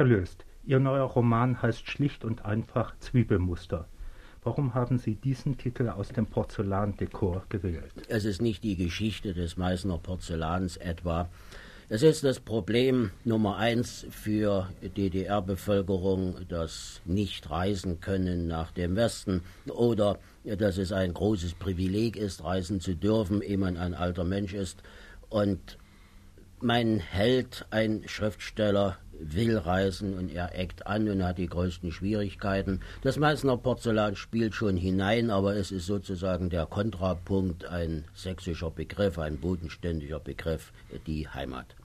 Herr Löst, Ihr neuer Roman heißt schlicht und einfach Zwiebelmuster. Warum haben Sie diesen Titel aus dem Porzellandekor gewählt? Es ist nicht die Geschichte des Meißner Porzellans etwa. Es ist das Problem Nummer eins für DDR-Bevölkerung, das nicht reisen können nach dem Westen oder dass es ein großes Privileg ist, reisen zu dürfen, ehe man ein alter Mensch ist. Und mein Held, ein Schriftsteller, will reisen und er eckt an und hat die größten Schwierigkeiten. Das Meißner Porzellan spielt schon hinein, aber es ist sozusagen der Kontrapunkt, ein sächsischer Begriff, ein bodenständiger Begriff, die Heimat.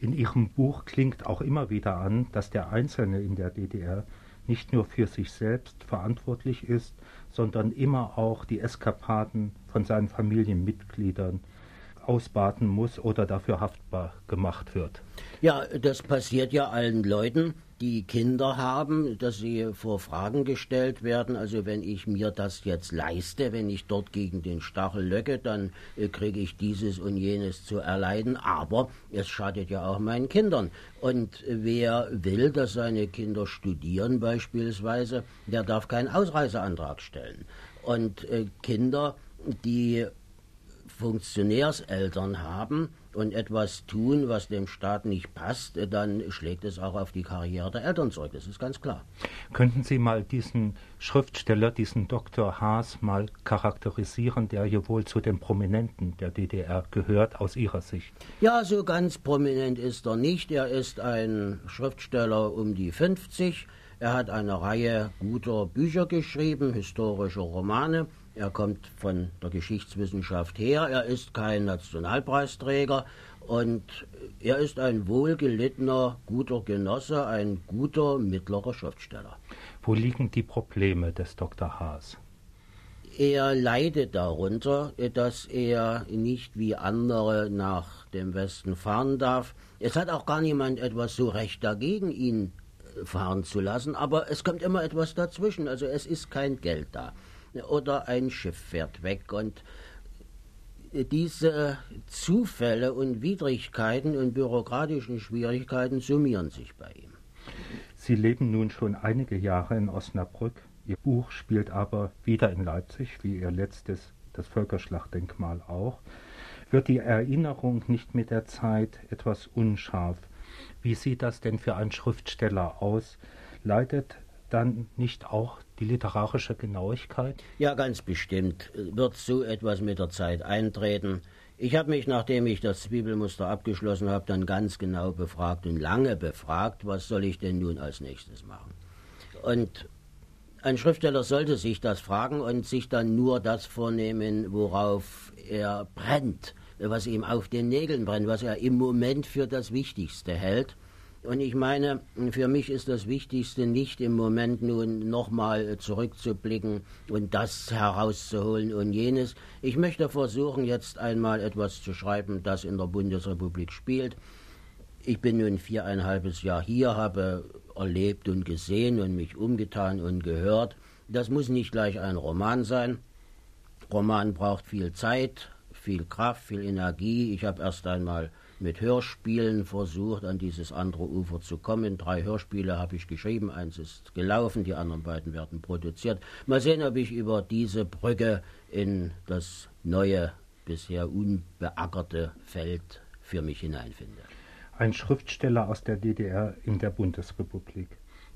In Ihrem Buch klingt auch immer wieder an, dass der Einzelne in der DDR nicht nur für sich selbst verantwortlich ist, sondern immer auch die Eskapaden von seinen Familienmitgliedern ausbaden muss oder dafür haftbar gemacht wird. Ja, das passiert ja allen Leuten, die Kinder haben, dass sie vor Fragen gestellt werden. Also wenn ich mir das jetzt leiste, wenn ich dort gegen den Stachel löcke, dann äh, kriege ich dieses und jenes zu erleiden. Aber es schadet ja auch meinen Kindern. Und wer will, dass seine Kinder studieren beispielsweise, der darf keinen Ausreiseantrag stellen. Und äh, Kinder, die Funktionärseltern haben und etwas tun, was dem Staat nicht passt, dann schlägt es auch auf die Karriere der Eltern zurück. Das ist ganz klar. Könnten Sie mal diesen Schriftsteller, diesen Dr. Haas, mal charakterisieren, der ja wohl zu den Prominenten der DDR gehört, aus Ihrer Sicht? Ja, so ganz prominent ist er nicht. Er ist ein Schriftsteller um die 50. Er hat eine Reihe guter Bücher geschrieben, historische Romane. Er kommt von der Geschichtswissenschaft her. Er ist kein Nationalpreisträger und er ist ein wohlgelittener, guter Genosse, ein guter mittlerer Schriftsteller. Wo liegen die Probleme des Dr. Haas? Er leidet darunter, dass er nicht wie andere nach dem Westen fahren darf. Es hat auch gar niemand etwas so recht dagegen, ihn fahren zu lassen, aber es kommt immer etwas dazwischen. Also es ist kein Geld da oder ein Schiff fährt weg. Und diese Zufälle und Widrigkeiten und bürokratischen Schwierigkeiten summieren sich bei ihm. Sie leben nun schon einige Jahre in Osnabrück. Ihr Buch spielt aber wieder in Leipzig, wie Ihr letztes, das Völkerschlachtdenkmal auch. Wird die Erinnerung nicht mit der Zeit etwas unscharf? Wie sieht das denn für einen Schriftsteller aus? Leidet dann nicht auch die literarische Genauigkeit? Ja, ganz bestimmt wird so etwas mit der Zeit eintreten. Ich habe mich, nachdem ich das Zwiebelmuster abgeschlossen habe, dann ganz genau befragt und lange befragt, was soll ich denn nun als nächstes machen? Und ein Schriftsteller sollte sich das fragen und sich dann nur das vornehmen, worauf er brennt, was ihm auf den Nägeln brennt, was er im Moment für das Wichtigste hält. Und ich meine, für mich ist das Wichtigste nicht im Moment nun nochmal zurückzublicken und das herauszuholen und jenes. Ich möchte versuchen, jetzt einmal etwas zu schreiben, das in der Bundesrepublik spielt. Ich bin nun viereinhalbes Jahr hier, habe erlebt und gesehen und mich umgetan und gehört. Das muss nicht gleich ein Roman sein. Roman braucht viel Zeit, viel Kraft, viel Energie. Ich habe erst einmal mit Hörspielen versucht, an dieses andere Ufer zu kommen. Drei Hörspiele habe ich geschrieben, eins ist gelaufen, die anderen beiden werden produziert. Mal sehen, ob ich über diese Brücke in das neue, bisher unbeackerte Feld für mich hineinfinde. Ein Schriftsteller aus der DDR in der Bundesrepublik.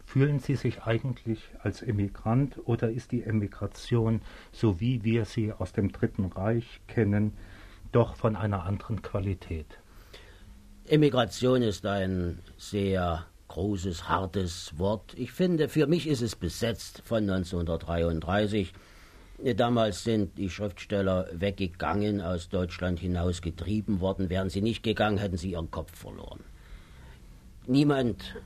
Fühlen Sie sich eigentlich als Emigrant oder ist die Emigration, so wie wir sie aus dem Dritten Reich kennen, doch von einer anderen Qualität? Emigration ist ein sehr großes, hartes Wort. Ich finde, für mich ist es besetzt von 1933. Damals sind die Schriftsteller weggegangen, aus Deutschland hinaus getrieben worden. Wären sie nicht gegangen, hätten sie ihren Kopf verloren. Niemand,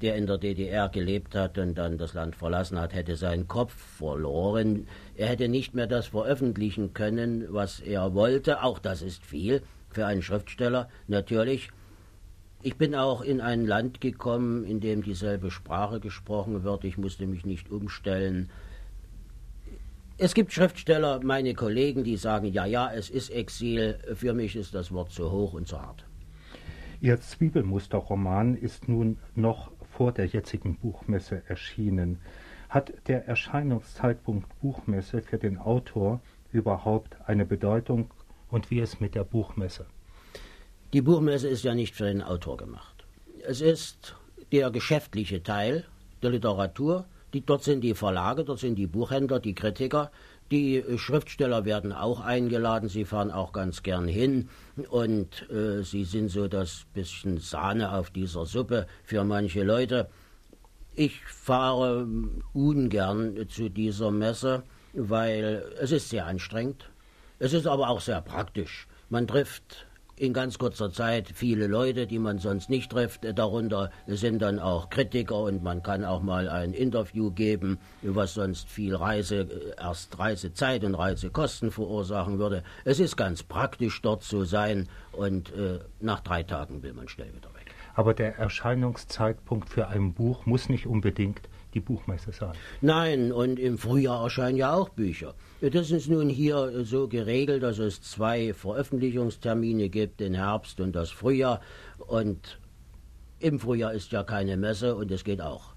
der in der DDR gelebt hat und dann das Land verlassen hat, hätte seinen Kopf verloren. Er hätte nicht mehr das veröffentlichen können, was er wollte. Auch das ist viel für einen Schriftsteller natürlich. Ich bin auch in ein Land gekommen, in dem dieselbe Sprache gesprochen wird. Ich musste mich nicht umstellen. Es gibt Schriftsteller, meine Kollegen, die sagen, ja, ja, es ist Exil. Für mich ist das Wort zu hoch und zu hart. Ihr Zwiebelmusterroman ist nun noch vor der jetzigen Buchmesse erschienen. Hat der Erscheinungszeitpunkt Buchmesse für den Autor überhaupt eine Bedeutung und wie ist mit der Buchmesse? Die Buchmesse ist ja nicht für den Autor gemacht. Es ist der geschäftliche Teil der Literatur. Die, dort sind die Verlage, dort sind die Buchhändler, die Kritiker. Die Schriftsteller werden auch eingeladen, sie fahren auch ganz gern hin und äh, sie sind so das bisschen Sahne auf dieser Suppe für manche Leute. Ich fahre ungern zu dieser Messe, weil es ist sehr anstrengend. Es ist aber auch sehr praktisch. Man trifft in ganz kurzer Zeit viele Leute, die man sonst nicht trifft. Darunter sind dann auch Kritiker und man kann auch mal ein Interview geben, was sonst viel Reise, äh, erst Reisezeit und Reisekosten verursachen würde. Es ist ganz praktisch, dort zu sein und äh, nach drei Tagen will man schnell wieder weg. Aber der Erscheinungszeitpunkt für ein Buch muss nicht unbedingt die Buchmesse sein. Nein, und im Frühjahr erscheinen ja auch Bücher. Das ist nun hier so geregelt, dass es zwei Veröffentlichungstermine gibt, den Herbst und das Frühjahr. Und im Frühjahr ist ja keine Messe und es geht auch